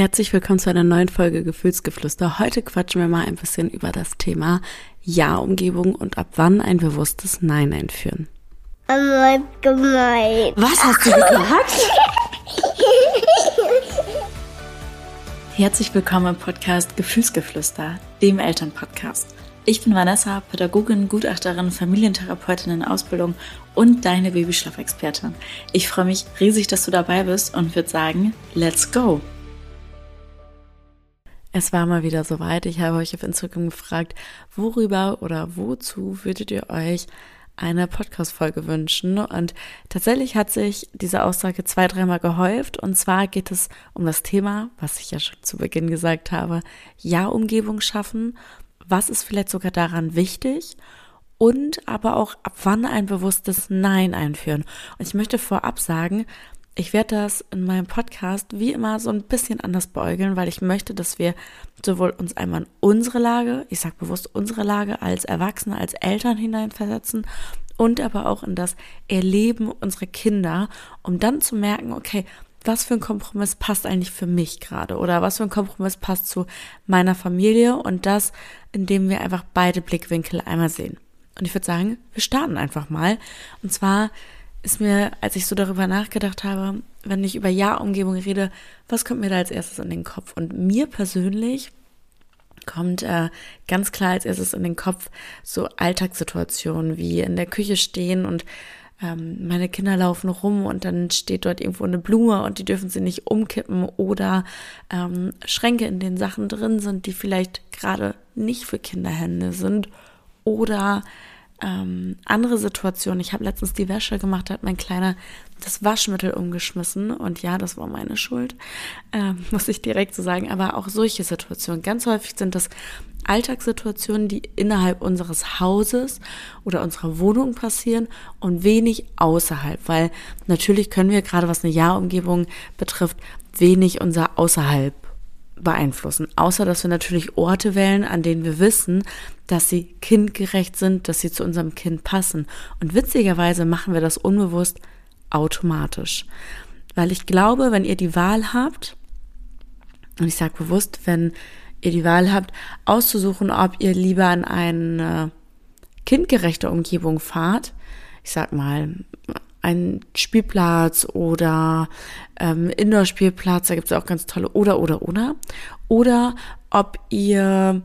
Herzlich willkommen zu einer neuen Folge Gefühlsgeflüster. Heute quatschen wir mal ein bisschen über das Thema Ja-Umgebung und ab wann ein bewusstes Nein einführen. Was hast du gesagt? Herzlich willkommen im Podcast Gefühlsgeflüster, dem Elternpodcast. Ich bin Vanessa, Pädagogin, Gutachterin, Familientherapeutin in Ausbildung und deine Babyschlafexpertin. Ich freue mich riesig, dass du dabei bist und würde sagen, let's go! Es war mal wieder soweit. Ich habe euch auf Instagram gefragt, worüber oder wozu würdet ihr euch eine Podcast-Folge wünschen? Und tatsächlich hat sich diese Aussage zwei, dreimal gehäuft. Und zwar geht es um das Thema, was ich ja schon zu Beginn gesagt habe, Ja-Umgebung schaffen. Was ist vielleicht sogar daran wichtig? Und aber auch ab wann ein bewusstes Nein einführen. Und ich möchte vorab sagen, ich werde das in meinem Podcast wie immer so ein bisschen anders beäugeln, weil ich möchte, dass wir sowohl uns einmal in unsere Lage, ich sage bewusst unsere Lage als Erwachsene, als Eltern hineinversetzen und aber auch in das Erleben unserer Kinder, um dann zu merken, okay, was für ein Kompromiss passt eigentlich für mich gerade oder was für ein Kompromiss passt zu meiner Familie und das, indem wir einfach beide Blickwinkel einmal sehen. Und ich würde sagen, wir starten einfach mal. Und zwar ist mir, als ich so darüber nachgedacht habe, wenn ich über Ja-Umgebung rede, was kommt mir da als erstes in den Kopf? Und mir persönlich kommt äh, ganz klar als erstes in den Kopf so Alltagssituationen wie in der Küche stehen und ähm, meine Kinder laufen rum und dann steht dort irgendwo eine Blume und die dürfen sie nicht umkippen oder ähm, Schränke, in denen Sachen drin sind, die vielleicht gerade nicht für Kinderhände sind oder ähm, andere Situation. Ich habe letztens die Wäsche gemacht, hat mein Kleiner das Waschmittel umgeschmissen und ja, das war meine Schuld, ähm, muss ich direkt so sagen. Aber auch solche Situationen. Ganz häufig sind das Alltagssituationen, die innerhalb unseres Hauses oder unserer Wohnung passieren und wenig außerhalb, weil natürlich können wir gerade was eine Jahrumgebung betrifft, wenig unser Außerhalb beeinflussen. Außer dass wir natürlich Orte wählen, an denen wir wissen, dass sie kindgerecht sind, dass sie zu unserem Kind passen. Und witzigerweise machen wir das unbewusst automatisch. Weil ich glaube, wenn ihr die Wahl habt, und ich sage bewusst, wenn ihr die Wahl habt, auszusuchen, ob ihr lieber an eine kindgerechte Umgebung fahrt, ich sag mal, ein Spielplatz oder ähm, Indoor-Spielplatz, da gibt es auch ganz tolle oder oder oder. Oder ob ihr,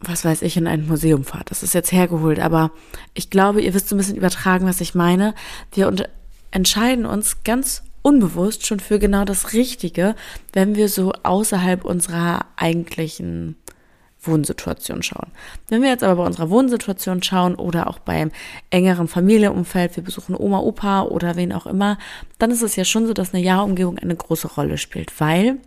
was weiß ich, in ein Museum fahrt. Das ist jetzt hergeholt, aber ich glaube, ihr wisst so ein bisschen übertragen, was ich meine. Wir entscheiden uns ganz unbewusst schon für genau das Richtige, wenn wir so außerhalb unserer eigentlichen Wohnsituation schauen. Wenn wir jetzt aber bei unserer Wohnsituation schauen oder auch beim engeren Familienumfeld, wir besuchen Oma, Opa oder wen auch immer, dann ist es ja schon so, dass eine Jahrumgebung eine große Rolle spielt, weil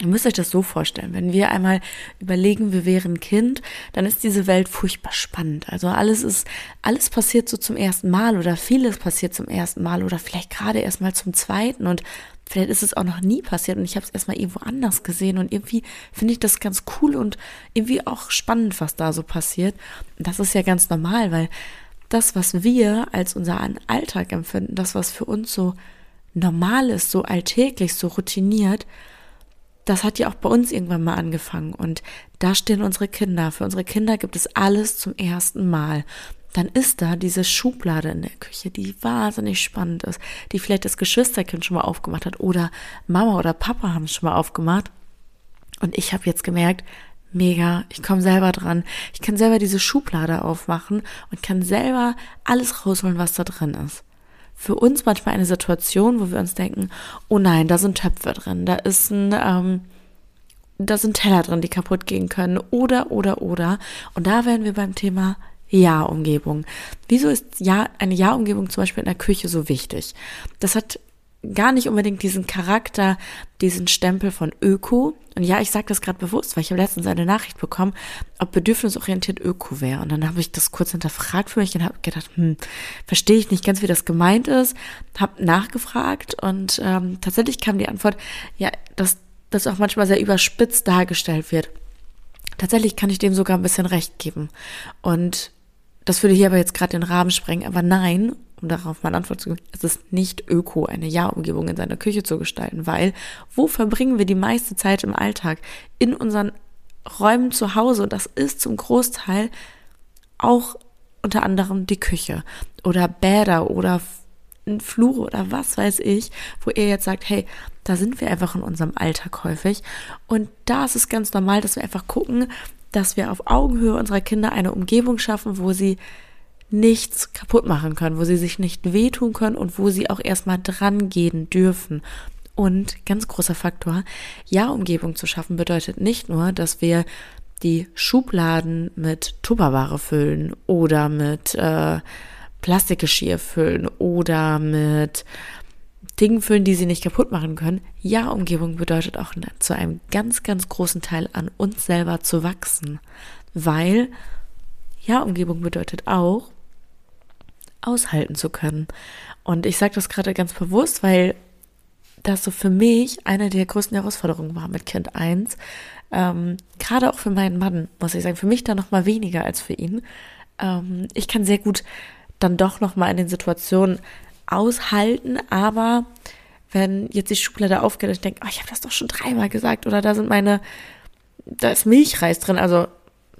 Ihr müsst euch das so vorstellen, wenn wir einmal überlegen, wir wären Kind, dann ist diese Welt furchtbar spannend. Also alles ist, alles passiert so zum ersten Mal oder vieles passiert zum ersten Mal oder vielleicht gerade erst mal zum zweiten und Vielleicht ist es auch noch nie passiert und ich habe es erstmal irgendwo anders gesehen und irgendwie finde ich das ganz cool und irgendwie auch spannend, was da so passiert. Und das ist ja ganz normal, weil das, was wir als unseren Alltag empfinden, das, was für uns so normal ist, so alltäglich, so routiniert, das hat ja auch bei uns irgendwann mal angefangen. Und da stehen unsere Kinder. Für unsere Kinder gibt es alles zum ersten Mal dann ist da diese Schublade in der Küche, die wahnsinnig spannend ist, die vielleicht das Geschwisterkind schon mal aufgemacht hat oder Mama oder Papa haben es schon mal aufgemacht. Und ich habe jetzt gemerkt, mega, ich komme selber dran. Ich kann selber diese Schublade aufmachen und kann selber alles rausholen, was da drin ist. Für uns manchmal eine Situation, wo wir uns denken, oh nein, da sind Töpfe drin, da ist ein, ähm, da sind Teller drin, die kaputt gehen können, oder, oder, oder. Und da wären wir beim Thema ja-Umgebung. Wieso ist ja eine Ja-Umgebung zum Beispiel in der Küche so wichtig? Das hat gar nicht unbedingt diesen Charakter, diesen Stempel von Öko. Und ja, ich sage das gerade bewusst, weil ich habe letztens eine Nachricht bekommen, ob bedürfnisorientiert Öko wäre. Und dann habe ich das kurz hinterfragt für mich und habe gedacht, hm, verstehe ich nicht ganz, wie das gemeint ist. Habe nachgefragt und ähm, tatsächlich kam die Antwort, ja, dass das auch manchmal sehr überspitzt dargestellt wird. Tatsächlich kann ich dem sogar ein bisschen recht geben. Und das würde hier aber jetzt gerade den Rahmen sprengen, aber nein, um darauf mal eine Antwort zu geben, es ist nicht öko, eine Ja-Umgebung in seiner Küche zu gestalten, weil wo verbringen wir die meiste Zeit im Alltag? In unseren Räumen zu Hause und das ist zum Großteil auch unter anderem die Küche oder Bäder oder ein Flur oder was weiß ich, wo ihr jetzt sagt, hey, da sind wir einfach in unserem Alltag häufig und da ist es ganz normal, dass wir einfach gucken, dass wir auf Augenhöhe unserer Kinder eine Umgebung schaffen, wo sie nichts kaputt machen können, wo sie sich nicht wehtun können und wo sie auch erstmal dran gehen dürfen. Und ganz großer Faktor, Ja-Umgebung zu schaffen bedeutet nicht nur, dass wir die Schubladen mit Tupperware füllen oder mit äh, Plastikgeschirr füllen oder mit Dingen füllen, die sie nicht kaputt machen können. Ja-Umgebung bedeutet auch zu einem ganz, ganz großen Teil an uns selber zu wachsen, weil Ja-Umgebung bedeutet auch, aushalten zu können. Und ich sage das gerade ganz bewusst, weil das so für mich eine der größten Herausforderungen war mit Kind 1. Ähm, gerade auch für meinen Mann, muss ich sagen, für mich da noch mal weniger als für ihn. Ähm, ich kann sehr gut dann doch noch mal in den Situationen aushalten, aber wenn jetzt die Schublade aufgeht und ich denke, oh, ich habe das doch schon dreimal gesagt oder da sind meine, da ist Milchreis drin, also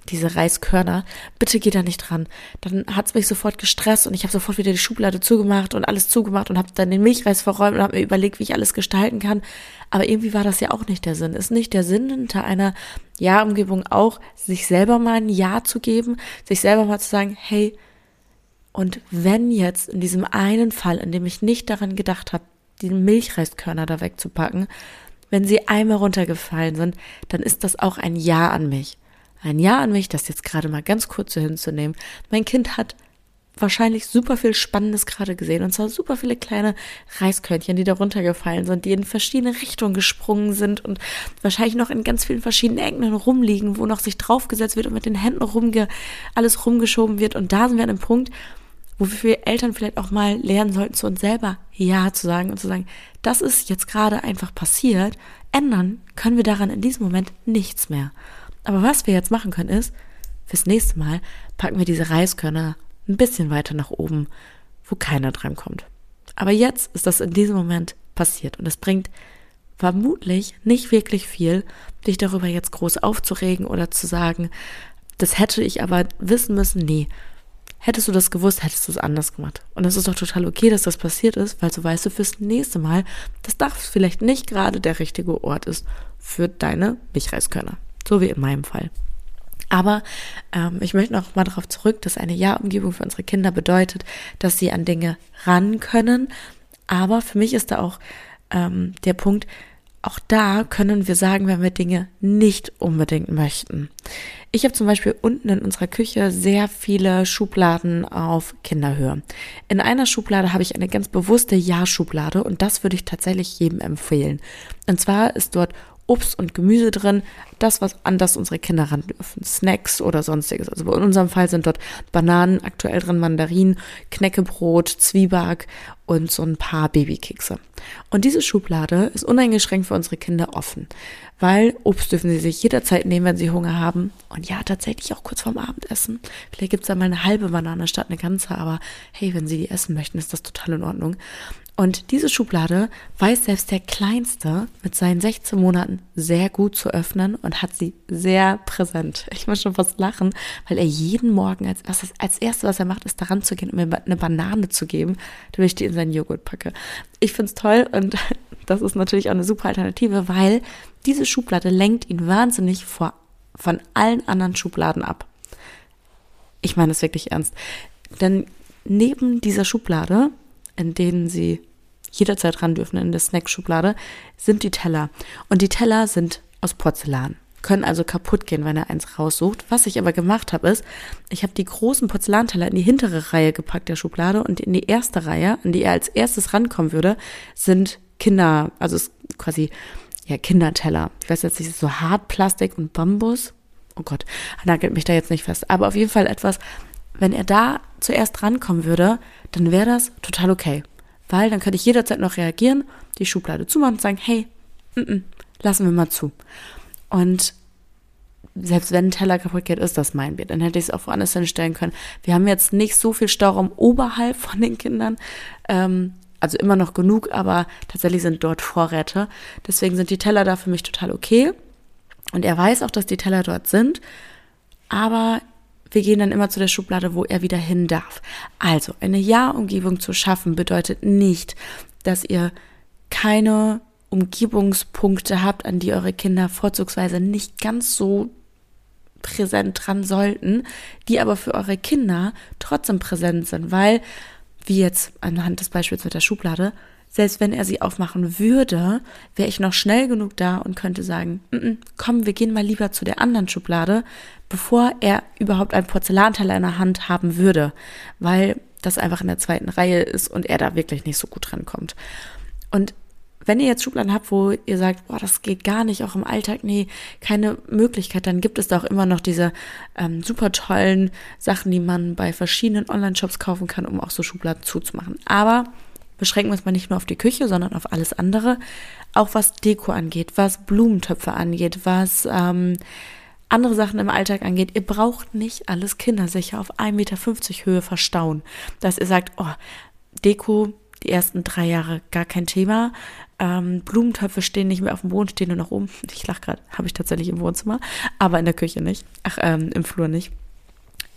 diese Reiskörner, bitte geh da nicht dran. Dann hat's mich sofort gestresst und ich habe sofort wieder die Schublade zugemacht und alles zugemacht und habe dann den Milchreis verräumt und habe mir überlegt, wie ich alles gestalten kann. Aber irgendwie war das ja auch nicht der Sinn. Ist nicht der Sinn hinter einer Ja-Umgebung auch, sich selber mal ein Ja zu geben, sich selber mal zu sagen, hey, und wenn jetzt in diesem einen Fall, in dem ich nicht daran gedacht habe, die Milchreiskörner da wegzupacken, wenn sie einmal runtergefallen sind, dann ist das auch ein Ja an mich. Ein Ja an mich, das jetzt gerade mal ganz kurz so hinzunehmen. Mein Kind hat wahrscheinlich super viel Spannendes gerade gesehen. Und zwar super viele kleine Reiskörnchen, die da runtergefallen sind, die in verschiedene Richtungen gesprungen sind und wahrscheinlich noch in ganz vielen verschiedenen Ecken rumliegen, wo noch sich draufgesetzt wird und mit den Händen rumge alles rumgeschoben wird. Und da sind wir an einem Punkt, wo wir Eltern vielleicht auch mal lernen sollten, zu uns selber Ja zu sagen und zu sagen, das ist jetzt gerade einfach passiert. Ändern können wir daran in diesem Moment nichts mehr. Aber was wir jetzt machen können ist, fürs nächste Mal packen wir diese Reiskörner ein bisschen weiter nach oben, wo keiner dran kommt. Aber jetzt ist das in diesem Moment passiert und es bringt vermutlich nicht wirklich viel, dich darüber jetzt groß aufzuregen oder zu sagen, das hätte ich aber wissen müssen. Nee, Hättest du das gewusst, hättest du es anders gemacht. Und es ist doch total okay, dass das passiert ist, weil so weißt du fürs nächste Mal, dass das vielleicht nicht gerade der richtige Ort ist für deine Milchreiskörner. So wie in meinem Fall. Aber ähm, ich möchte noch mal darauf zurück, dass eine Ja-Umgebung für unsere Kinder bedeutet, dass sie an Dinge ran können. Aber für mich ist da auch ähm, der Punkt, auch da können wir sagen, wenn wir Dinge nicht unbedingt möchten. Ich habe zum Beispiel unten in unserer Küche sehr viele Schubladen auf Kinderhöhe. In einer Schublade habe ich eine ganz bewusste Ja-Schublade und das würde ich tatsächlich jedem empfehlen. Und zwar ist dort Obst und Gemüse drin, das, was an unsere Kinder ran dürfen. Snacks oder sonstiges. Also in unserem Fall sind dort Bananen aktuell drin, Mandarinen, Knäckebrot, Zwieback und so ein paar Babykekse. Und diese Schublade ist uneingeschränkt für unsere Kinder offen, weil Obst dürfen sie sich jederzeit nehmen, wenn sie Hunger haben. Und ja, tatsächlich auch kurz vorm Abendessen. Vielleicht gibt's da mal eine halbe Banane statt eine ganze, aber hey, wenn sie die essen möchten, ist das total in Ordnung. Und diese Schublade weiß selbst der Kleinste mit seinen 16 Monaten sehr gut zu öffnen und hat sie sehr präsent. Ich muss schon fast lachen, weil er jeden Morgen als erstes, als erstes, was er macht, ist daran zu gehen, um mir eine Banane zu geben, damit ich die in seinen Joghurt packe. Ich find's toll und das ist natürlich auch eine super Alternative, weil diese Schublade lenkt ihn wahnsinnig vor, von allen anderen Schubladen ab. Ich meine es wirklich ernst. Denn neben dieser Schublade, in denen sie jederzeit ran dürfen in der Snackschublade, sind die Teller. Und die Teller sind aus Porzellan, können also kaputt gehen, wenn er eins raussucht. Was ich aber gemacht habe, ist, ich habe die großen Porzellanteller in die hintere Reihe gepackt der Schublade und in die erste Reihe, an die er als erstes rankommen würde, sind Kinder, also quasi ja Kinderteller. Ich weiß jetzt nicht, so Hartplastik und Bambus. Oh Gott, nagelt mich da jetzt nicht fest. Aber auf jeden Fall etwas, wenn er da zuerst rankommen würde, dann wäre das total okay weil dann könnte ich jederzeit noch reagieren, die Schublade zumachen und sagen, hey, n -n, lassen wir mal zu. Und selbst wenn ein Teller kaputt geht, ist das mein Bier. Dann hätte ich es auch woanders hinstellen können. Wir haben jetzt nicht so viel Stauraum oberhalb von den Kindern. Ähm, also immer noch genug, aber tatsächlich sind dort Vorräte. Deswegen sind die Teller da für mich total okay. Und er weiß auch, dass die Teller dort sind. Aber wir gehen dann immer zu der Schublade, wo er wieder hin darf. Also, eine Ja-Umgebung zu schaffen bedeutet nicht, dass ihr keine Umgebungspunkte habt, an die eure Kinder vorzugsweise nicht ganz so präsent dran sollten, die aber für eure Kinder trotzdem präsent sind, weil, wie jetzt anhand des Beispiels mit der Schublade, selbst wenn er sie aufmachen würde, wäre ich noch schnell genug da und könnte sagen, mm -mm, komm, wir gehen mal lieber zu der anderen Schublade, bevor er überhaupt einen Porzellanteller in der Hand haben würde, weil das einfach in der zweiten Reihe ist und er da wirklich nicht so gut rankommt. Und wenn ihr jetzt Schubladen habt, wo ihr sagt, boah, das geht gar nicht, auch im Alltag, nee, keine Möglichkeit, dann gibt es da auch immer noch diese ähm, super tollen Sachen, die man bei verschiedenen Online-Shops kaufen kann, um auch so Schubladen zuzumachen. Aber beschränken wir uns mal nicht nur auf die Küche, sondern auf alles andere. Auch was Deko angeht, was Blumentöpfe angeht, was ähm, andere Sachen im Alltag angeht. Ihr braucht nicht alles kindersicher auf 1,50 Meter Höhe verstauen. Dass ihr sagt, oh, Deko, die ersten drei Jahre gar kein Thema. Ähm, Blumentöpfe stehen nicht mehr auf dem Boden, stehen nur noch oben. Ich lach gerade, habe ich tatsächlich im Wohnzimmer, aber in der Küche nicht. Ach, ähm, im Flur nicht.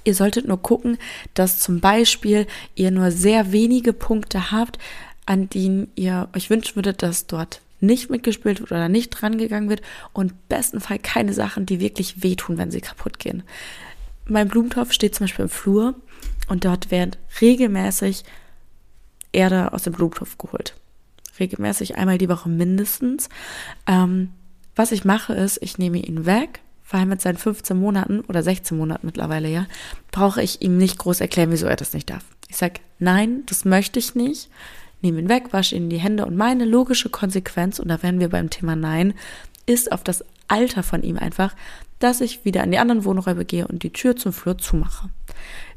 Ihr solltet nur gucken, dass zum Beispiel ihr nur sehr wenige Punkte habt, an denen ihr euch wünschen würdet, dass dort nicht mitgespielt wird oder nicht drangegangen wird und bestenfalls keine Sachen, die wirklich wehtun, wenn sie kaputt gehen. Mein Blumentopf steht zum Beispiel im Flur und dort werden regelmäßig Erde aus dem Blumentopf geholt. Regelmäßig einmal die Woche mindestens. Ähm, was ich mache ist, ich nehme ihn weg, weil mit seinen 15 Monaten oder 16 Monaten mittlerweile ja, brauche ich ihm nicht groß erklären, wieso er das nicht darf. Ich sage, nein, das möchte ich nicht. Nehme ihn weg, wasche ihn die Hände und meine logische Konsequenz, und da wären wir beim Thema Nein, ist auf das Alter von ihm einfach, dass ich wieder in die anderen Wohnräume gehe und die Tür zum Flur zumache.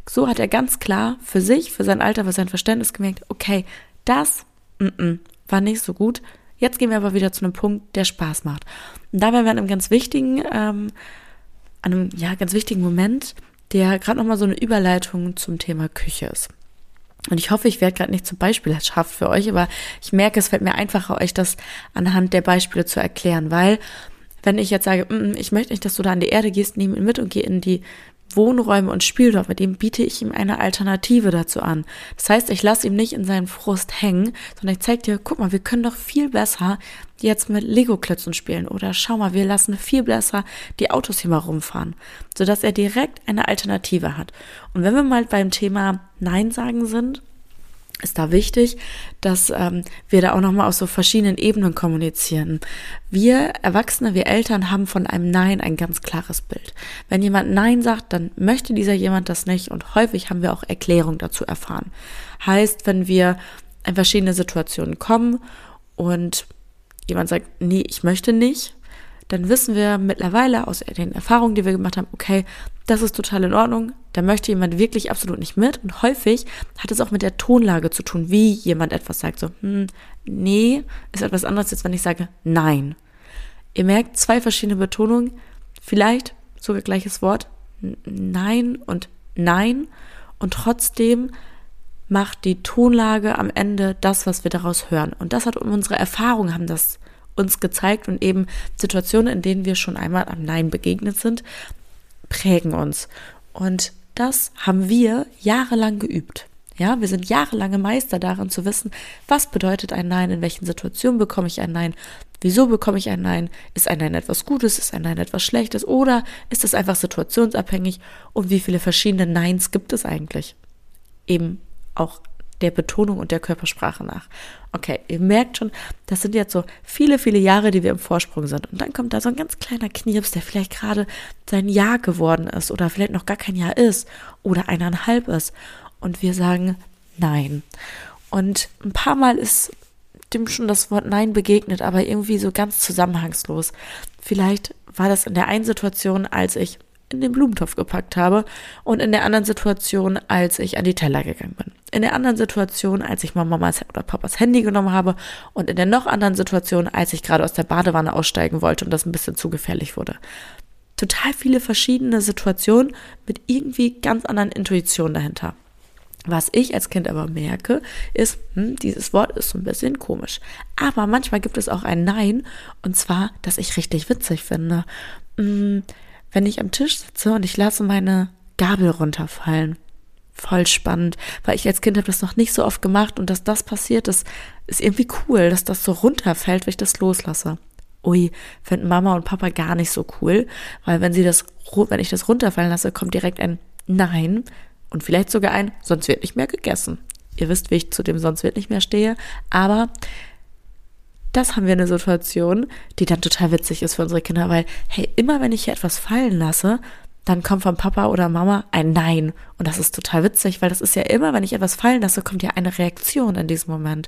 So hat er ganz klar für sich, für sein Alter, für sein Verständnis gemerkt, okay, das mm -mm, war nicht so gut. Jetzt gehen wir aber wieder zu einem Punkt, der Spaß macht. Und da wären wir an einem ganz wichtigen, ähm, einem ja ganz wichtigen Moment, der gerade nochmal so eine Überleitung zum Thema Küche ist. Und ich hoffe, ich werde gerade nicht zum Beispiel scharf für euch, aber ich merke, es fällt mir einfacher, euch das anhand der Beispiele zu erklären, weil wenn ich jetzt sage, mm, ich möchte nicht, dass du da an die Erde gehst, nimm ihn mit und geh in die Wohnräume und spiel dort mit ihm, biete ich ihm eine Alternative dazu an. Das heißt, ich lasse ihm nicht in seinen Frust hängen, sondern ich zeige dir, guck mal, wir können doch viel besser jetzt mit Lego-Klötzen spielen oder schau mal, wir lassen viel besser die Autos hier mal rumfahren, sodass er direkt eine Alternative hat. Und wenn wir mal beim Thema Nein sagen sind, ist da wichtig, dass ähm, wir da auch nochmal auf so verschiedenen Ebenen kommunizieren. Wir Erwachsene, wir Eltern haben von einem Nein ein ganz klares Bild. Wenn jemand Nein sagt, dann möchte dieser jemand das nicht und häufig haben wir auch Erklärung dazu erfahren. Heißt, wenn wir in verschiedene Situationen kommen und jemand sagt, nee, ich möchte nicht, dann wissen wir mittlerweile aus den Erfahrungen, die wir gemacht haben, okay, das ist total in Ordnung, da möchte jemand wirklich absolut nicht mit. Und häufig hat es auch mit der Tonlage zu tun, wie jemand etwas sagt. So, hm, nee, ist etwas anderes, als wenn ich sage nein. Ihr merkt zwei verschiedene Betonungen, vielleicht sogar gleiches Wort, nein und nein. Und trotzdem macht die Tonlage am Ende das, was wir daraus hören. Und das hat unsere Erfahrungen haben das uns gezeigt und eben Situationen, in denen wir schon einmal am Nein begegnet sind, prägen uns. Und das haben wir jahrelang geübt. Ja, wir sind jahrelange Meister darin zu wissen, was bedeutet ein Nein, in welchen Situationen bekomme ich ein Nein, wieso bekomme ich ein Nein, ist ein Nein etwas Gutes, ist ein Nein etwas Schlechtes oder ist es einfach situationsabhängig und wie viele verschiedene Neins gibt es eigentlich? Eben auch der Betonung und der Körpersprache nach. Okay, ihr merkt schon, das sind jetzt so viele, viele Jahre, die wir im Vorsprung sind. Und dann kommt da so ein ganz kleiner Knirps, der vielleicht gerade sein Jahr geworden ist oder vielleicht noch gar kein Jahr ist oder eineinhalb ist. Und wir sagen Nein. Und ein paar Mal ist dem schon das Wort Nein begegnet, aber irgendwie so ganz zusammenhangslos. Vielleicht war das in der einen Situation, als ich in den Blumentopf gepackt habe und in der anderen Situation, als ich an die Teller gegangen bin. In der anderen Situation, als ich mal Mamas oder Papas Handy genommen habe und in der noch anderen Situation, als ich gerade aus der Badewanne aussteigen wollte und das ein bisschen zu gefährlich wurde. total viele verschiedene Situationen mit irgendwie ganz anderen Intuitionen dahinter. Was ich als Kind aber merke, ist, hm, dieses Wort ist so ein bisschen komisch. Aber manchmal gibt es auch ein Nein, und zwar, das ich richtig witzig finde. Hm, wenn ich am Tisch sitze und ich lasse meine Gabel runterfallen. Voll spannend, weil ich als Kind habe das noch nicht so oft gemacht und dass das passiert, das ist irgendwie cool, dass das so runterfällt, wenn ich das loslasse. Ui, finden Mama und Papa gar nicht so cool, weil wenn sie das, wenn ich das runterfallen lasse, kommt direkt ein Nein, und vielleicht sogar ein, sonst wird nicht mehr gegessen. Ihr wisst, wie ich zu dem sonst wird nicht mehr stehe. Aber das haben wir eine Situation, die dann total witzig ist für unsere Kinder, weil, hey, immer wenn ich hier etwas fallen lasse, dann kommt von Papa oder Mama ein Nein. Und das ist total witzig, weil das ist ja immer, wenn ich etwas fallen lasse, kommt ja eine Reaktion in diesem Moment.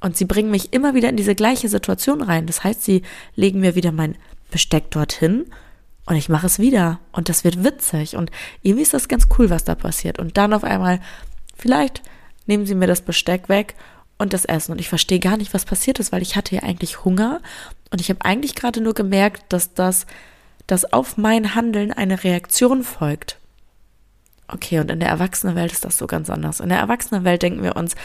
Und sie bringen mich immer wieder in diese gleiche Situation rein. Das heißt, sie legen mir wieder mein Besteck dorthin und ich mache es wieder. Und das wird witzig. Und irgendwie ist das ganz cool, was da passiert. Und dann auf einmal, vielleicht nehmen sie mir das Besteck weg und das Essen. Und ich verstehe gar nicht, was passiert ist, weil ich hatte ja eigentlich Hunger. Und ich habe eigentlich gerade nur gemerkt, dass das, dass auf mein Handeln eine Reaktion folgt. Okay, und in der Erwachsenenwelt ist das so ganz anders. In der Erwachsenenwelt denken wir uns,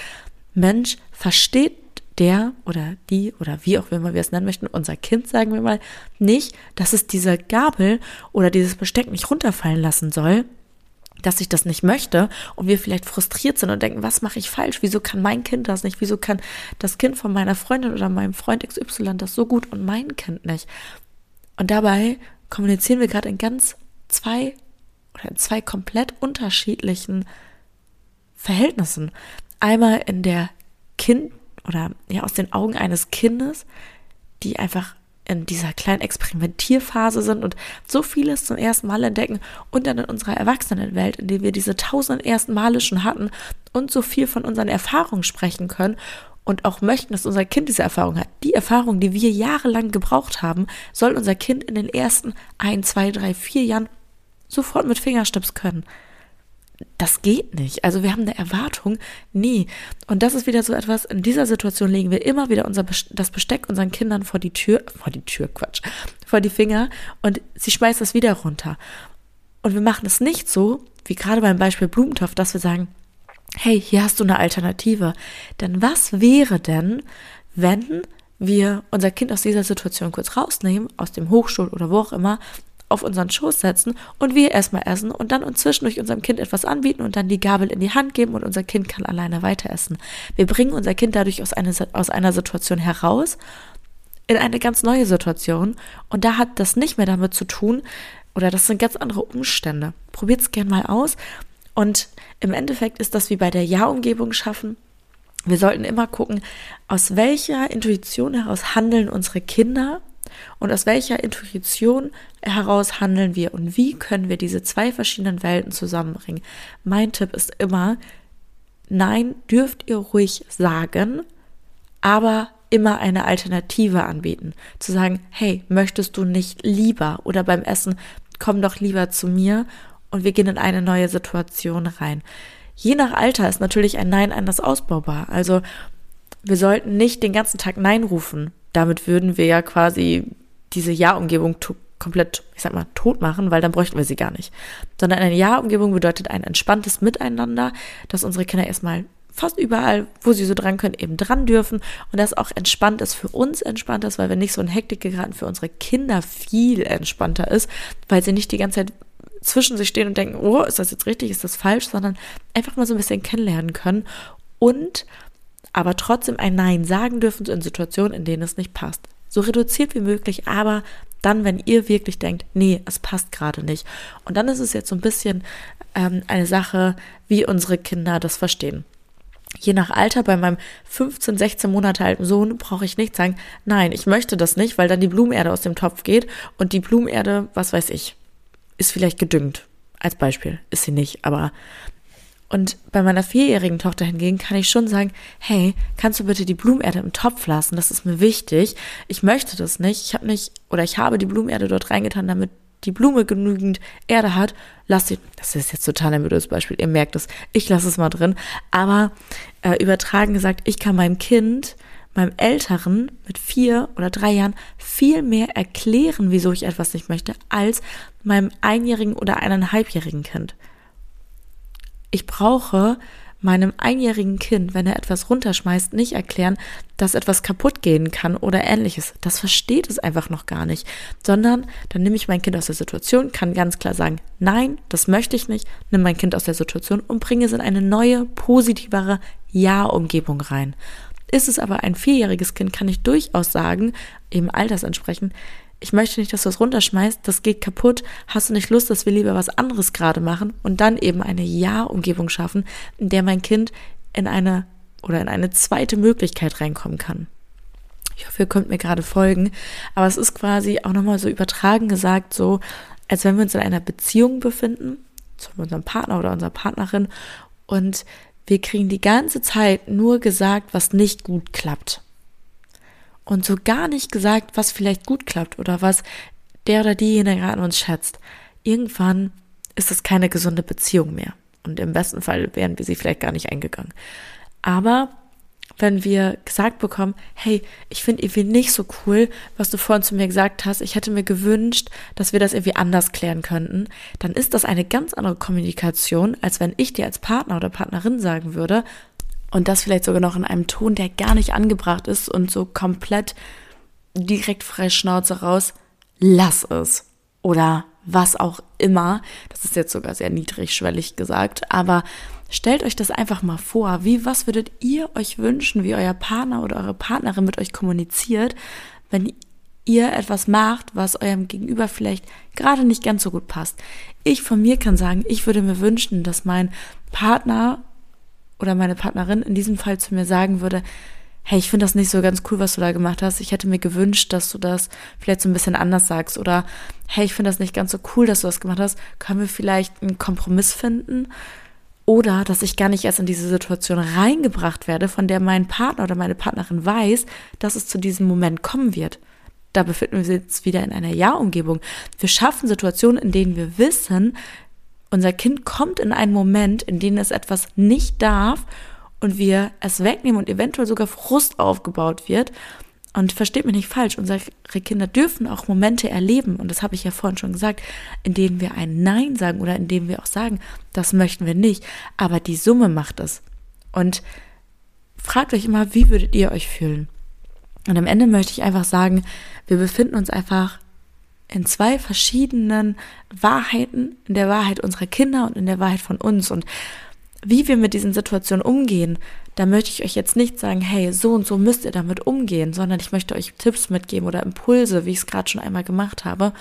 Mensch, versteht der oder die oder wie auch immer wir es nennen möchten, unser Kind, sagen wir mal, nicht, dass es diese Gabel oder dieses Besteck nicht runterfallen lassen soll, dass ich das nicht möchte und wir vielleicht frustriert sind und denken, was mache ich falsch? Wieso kann mein Kind das nicht? Wieso kann das Kind von meiner Freundin oder meinem Freund XY das so gut und mein Kind nicht? Und dabei kommunizieren wir gerade in ganz zwei oder in zwei komplett unterschiedlichen Verhältnissen. Einmal in der Kind oder ja aus den Augen eines Kindes, die einfach in dieser kleinen Experimentierphase sind und so vieles zum ersten Mal entdecken und dann in unserer Erwachsenenwelt, in der wir diese tausend ersten Male schon hatten und so viel von unseren Erfahrungen sprechen können und auch möchten, dass unser Kind diese Erfahrung hat. Die Erfahrung, die wir jahrelang gebraucht haben, soll unser Kind in den ersten ein, zwei, drei, vier Jahren sofort mit Fingerstips können das geht nicht. Also wir haben eine Erwartung, nie. Und das ist wieder so etwas, in dieser Situation legen wir immer wieder unser das Besteck unseren Kindern vor die Tür, vor die Tür, Quatsch, vor die Finger und sie schmeißt es wieder runter. Und wir machen es nicht so, wie gerade beim Beispiel Blumentopf, dass wir sagen, hey, hier hast du eine Alternative. Denn was wäre denn, wenn wir unser Kind aus dieser Situation kurz rausnehmen, aus dem Hochschul oder wo auch immer, auf unseren Schoß setzen und wir erstmal essen und dann uns zwischendurch unserem Kind etwas anbieten und dann die Gabel in die Hand geben und unser Kind kann alleine weiter essen. Wir bringen unser Kind dadurch aus, eine, aus einer Situation heraus in eine ganz neue Situation und da hat das nicht mehr damit zu tun oder das sind ganz andere Umstände. Probiert es gern mal aus und im Endeffekt ist das wie bei der Ja-Umgebung schaffen. Wir sollten immer gucken, aus welcher Intuition heraus handeln unsere Kinder und aus welcher Intuition heraus handeln wir und wie können wir diese zwei verschiedenen Welten zusammenbringen? Mein Tipp ist immer, nein, dürft ihr ruhig sagen, aber immer eine Alternative anbieten. Zu sagen, hey, möchtest du nicht lieber oder beim Essen, komm doch lieber zu mir und wir gehen in eine neue Situation rein. Je nach Alter ist natürlich ein Nein anders ausbaubar. Also wir sollten nicht den ganzen Tag Nein rufen. Damit würden wir ja quasi diese Ja-Umgebung komplett, ich sag mal, tot machen, weil dann bräuchten wir sie gar nicht. Sondern eine Ja-Umgebung bedeutet ein entspanntes Miteinander, dass unsere Kinder erstmal fast überall, wo sie so dran können, eben dran dürfen und das auch entspannt ist, für uns entspannt ist, weil wir nicht so in Hektik geraten, für unsere Kinder viel entspannter ist, weil sie nicht die ganze Zeit zwischen sich stehen und denken, oh, ist das jetzt richtig, ist das falsch, sondern einfach mal so ein bisschen kennenlernen können und aber trotzdem ein Nein sagen dürfen in Situationen, in denen es nicht passt so reduziert wie möglich, aber dann, wenn ihr wirklich denkt, nee, es passt gerade nicht. Und dann ist es jetzt so ein bisschen ähm, eine Sache, wie unsere Kinder das verstehen. Je nach Alter, bei meinem 15, 16 Monate alten Sohn brauche ich nicht sagen, nein, ich möchte das nicht, weil dann die Blumenerde aus dem Topf geht und die Blumenerde, was weiß ich, ist vielleicht gedüngt. Als Beispiel ist sie nicht, aber und bei meiner vierjährigen Tochter hingegen kann ich schon sagen, hey, kannst du bitte die Blumenerde im Topf lassen? Das ist mir wichtig. Ich möchte das nicht. Ich habe nicht, oder ich habe die Blumenerde dort reingetan, damit die Blume genügend Erde hat. Lass sie, das ist jetzt total ein blödes Beispiel. Ihr merkt es. Ich lasse es mal drin. Aber äh, übertragen gesagt, ich kann meinem Kind meinem Älteren mit vier oder drei Jahren viel mehr erklären, wieso ich etwas nicht möchte, als meinem einjährigen oder eineinhalbjährigen Kind. Ich brauche meinem einjährigen Kind, wenn er etwas runterschmeißt, nicht erklären, dass etwas kaputt gehen kann oder ähnliches. Das versteht es einfach noch gar nicht. Sondern dann nehme ich mein Kind aus der Situation, kann ganz klar sagen, nein, das möchte ich nicht, nimm mein Kind aus der Situation und bringe es in eine neue, positivere Ja-Umgebung rein. Ist es aber ein vierjähriges Kind, kann ich durchaus sagen, eben altersentsprechend, ich möchte nicht, dass du es runterschmeißt, das geht kaputt, hast du nicht Lust, dass wir lieber was anderes gerade machen und dann eben eine Ja-Umgebung schaffen, in der mein Kind in eine oder in eine zweite Möglichkeit reinkommen kann. Ich hoffe, ihr könnt mir gerade folgen, aber es ist quasi auch nochmal so übertragen gesagt, so als wenn wir uns in einer Beziehung befinden, zu unserem Partner oder unserer Partnerin und wir kriegen die ganze Zeit nur gesagt, was nicht gut klappt und so gar nicht gesagt, was vielleicht gut klappt oder was der oder diejenige an uns schätzt. Irgendwann ist es keine gesunde Beziehung mehr. Und im besten Fall wären wir sie vielleicht gar nicht eingegangen. Aber wenn wir gesagt bekommen, hey, ich finde irgendwie nicht so cool, was du vorhin zu mir gesagt hast, ich hätte mir gewünscht, dass wir das irgendwie anders klären könnten, dann ist das eine ganz andere Kommunikation, als wenn ich dir als Partner oder Partnerin sagen würde, und das vielleicht sogar noch in einem Ton, der gar nicht angebracht ist und so komplett direkt frei Schnauze raus, lass es. Oder was auch immer. Das ist jetzt sogar sehr niedrigschwellig gesagt, aber stellt euch das einfach mal vor. Wie, was würdet ihr euch wünschen, wie euer Partner oder eure Partnerin mit euch kommuniziert, wenn ihr etwas macht, was eurem Gegenüber vielleicht gerade nicht ganz so gut passt. Ich von mir kann sagen, ich würde mir wünschen, dass mein Partner oder meine Partnerin in diesem Fall zu mir sagen würde, hey, ich finde das nicht so ganz cool, was du da gemacht hast. Ich hätte mir gewünscht, dass du das vielleicht so ein bisschen anders sagst. Oder hey, ich finde das nicht ganz so cool, dass du das gemacht hast. Können wir vielleicht einen Kompromiss finden? Oder dass ich gar nicht erst in diese Situation reingebracht werde, von der mein Partner oder meine Partnerin weiß, dass es zu diesem Moment kommen wird. Da befinden wir uns jetzt wieder in einer Ja-Umgebung. Wir schaffen Situationen, in denen wir wissen, unser Kind kommt in einen Moment, in dem es etwas nicht darf und wir es wegnehmen und eventuell sogar Frust aufgebaut wird. Und versteht mich nicht falsch, unsere Kinder dürfen auch Momente erleben, und das habe ich ja vorhin schon gesagt, in denen wir ein Nein sagen oder in denen wir auch sagen, das möchten wir nicht, aber die Summe macht es. Und fragt euch immer, wie würdet ihr euch fühlen? Und am Ende möchte ich einfach sagen, wir befinden uns einfach in zwei verschiedenen Wahrheiten, in der Wahrheit unserer Kinder und in der Wahrheit von uns. Und wie wir mit diesen Situationen umgehen, da möchte ich euch jetzt nicht sagen, hey, so und so müsst ihr damit umgehen, sondern ich möchte euch Tipps mitgeben oder Impulse, wie ich es gerade schon einmal gemacht habe,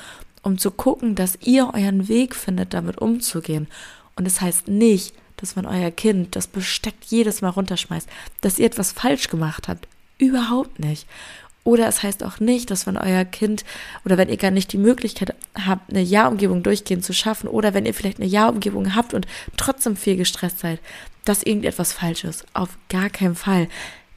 um zu gucken, dass ihr euren Weg findet, damit umzugehen. Und es das heißt nicht, dass wenn euer Kind das Besteck jedes Mal runterschmeißt, dass ihr etwas falsch gemacht habt. Überhaupt nicht. Oder es heißt auch nicht, dass wenn euer Kind oder wenn ihr gar nicht die Möglichkeit habt, eine Ja-Umgebung durchgehend zu schaffen oder wenn ihr vielleicht eine Ja-Umgebung habt und trotzdem viel gestresst seid, dass irgendetwas falsch ist. Auf gar keinen Fall.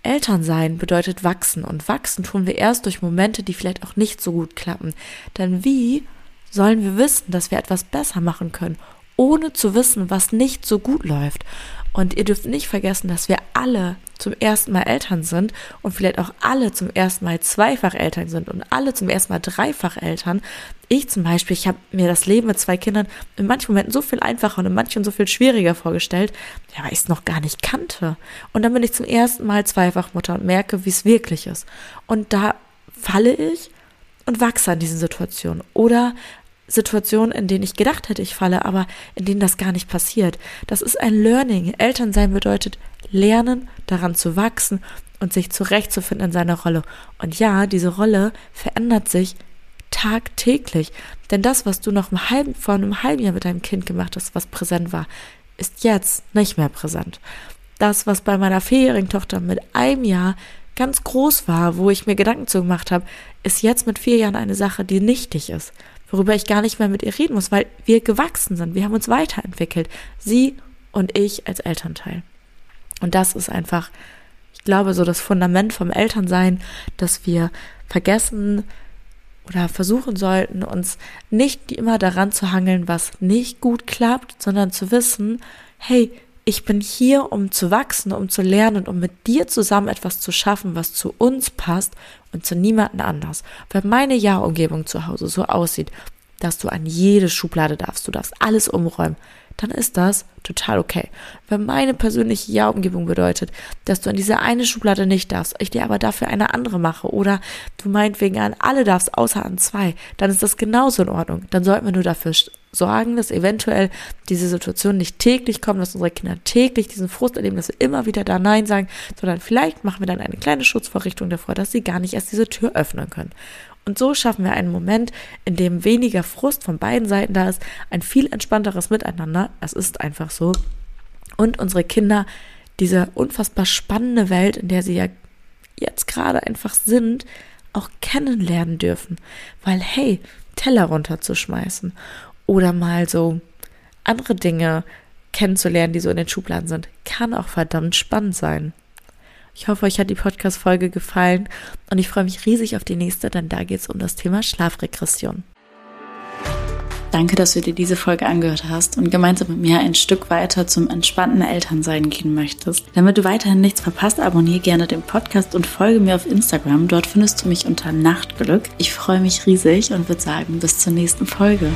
Elternsein bedeutet wachsen und wachsen tun wir erst durch Momente, die vielleicht auch nicht so gut klappen. Denn wie sollen wir wissen, dass wir etwas besser machen können, ohne zu wissen, was nicht so gut läuft? Und ihr dürft nicht vergessen, dass wir alle zum ersten Mal Eltern sind und vielleicht auch alle zum ersten Mal zweifach Eltern sind und alle zum ersten Mal dreifach Eltern. Ich zum Beispiel, ich habe mir das Leben mit zwei Kindern in manchen Momenten so viel einfacher und in manchen so viel schwieriger vorgestellt, ja, weil ich es noch gar nicht kannte. Und dann bin ich zum ersten Mal zweifach Mutter und merke, wie es wirklich ist. Und da falle ich und wachse an diesen Situationen. Oder Situationen, in denen ich gedacht hätte, ich falle, aber in denen das gar nicht passiert. Das ist ein Learning. Elternsein bedeutet lernen, daran zu wachsen und sich zurechtzufinden in seiner Rolle. Und ja, diese Rolle verändert sich tagtäglich. Denn das, was du noch im halben, vor einem halben Jahr mit deinem Kind gemacht hast, was präsent war, ist jetzt nicht mehr präsent. Das, was bei meiner vierjährigen Tochter mit einem Jahr ganz groß war, wo ich mir Gedanken zu gemacht habe, ist jetzt mit vier Jahren eine Sache, die nichtig ist worüber ich gar nicht mehr mit ihr reden muss, weil wir gewachsen sind, wir haben uns weiterentwickelt, sie und ich als Elternteil. Und das ist einfach, ich glaube, so das Fundament vom Elternsein, dass wir vergessen oder versuchen sollten, uns nicht immer daran zu hangeln, was nicht gut klappt, sondern zu wissen, hey, ich bin hier, um zu wachsen, um zu lernen, um mit dir zusammen etwas zu schaffen, was zu uns passt und zu niemanden anders. Wenn meine Ja-Umgebung zu Hause so aussieht, dass du an jede Schublade darfst, du darfst alles umräumen, dann ist das total okay. Wenn meine persönliche Ja-Umgebung bedeutet, dass du an diese eine Schublade nicht darfst, ich dir aber dafür eine andere mache oder du meinetwegen an alle darfst, außer an zwei, dann ist das genauso in Ordnung. Dann sollten wir nur dafür sorgen, dass eventuell diese Situation nicht täglich kommt, dass unsere Kinder täglich diesen Frust erleben, dass wir immer wieder da Nein sagen, sondern vielleicht machen wir dann eine kleine Schutzvorrichtung davor, dass sie gar nicht erst diese Tür öffnen können. Und so schaffen wir einen Moment, in dem weniger Frust von beiden Seiten da ist, ein viel entspannteres Miteinander. Es ist einfach so. Und unsere Kinder diese unfassbar spannende Welt, in der sie ja jetzt gerade einfach sind, auch kennenlernen dürfen. Weil, hey, Teller runterzuschmeißen oder mal so andere Dinge kennenzulernen, die so in den Schubladen sind, kann auch verdammt spannend sein. Ich hoffe, euch hat die Podcast-Folge gefallen und ich freue mich riesig auf die nächste, denn da geht es um das Thema Schlafregression. Danke, dass du dir diese Folge angehört hast und gemeinsam mit mir ein Stück weiter zum entspannten Elternsein gehen möchtest. Damit du weiterhin nichts verpasst, abonniere gerne den Podcast und folge mir auf Instagram. Dort findest du mich unter Nachtglück. Ich freue mich riesig und würde sagen, bis zur nächsten Folge.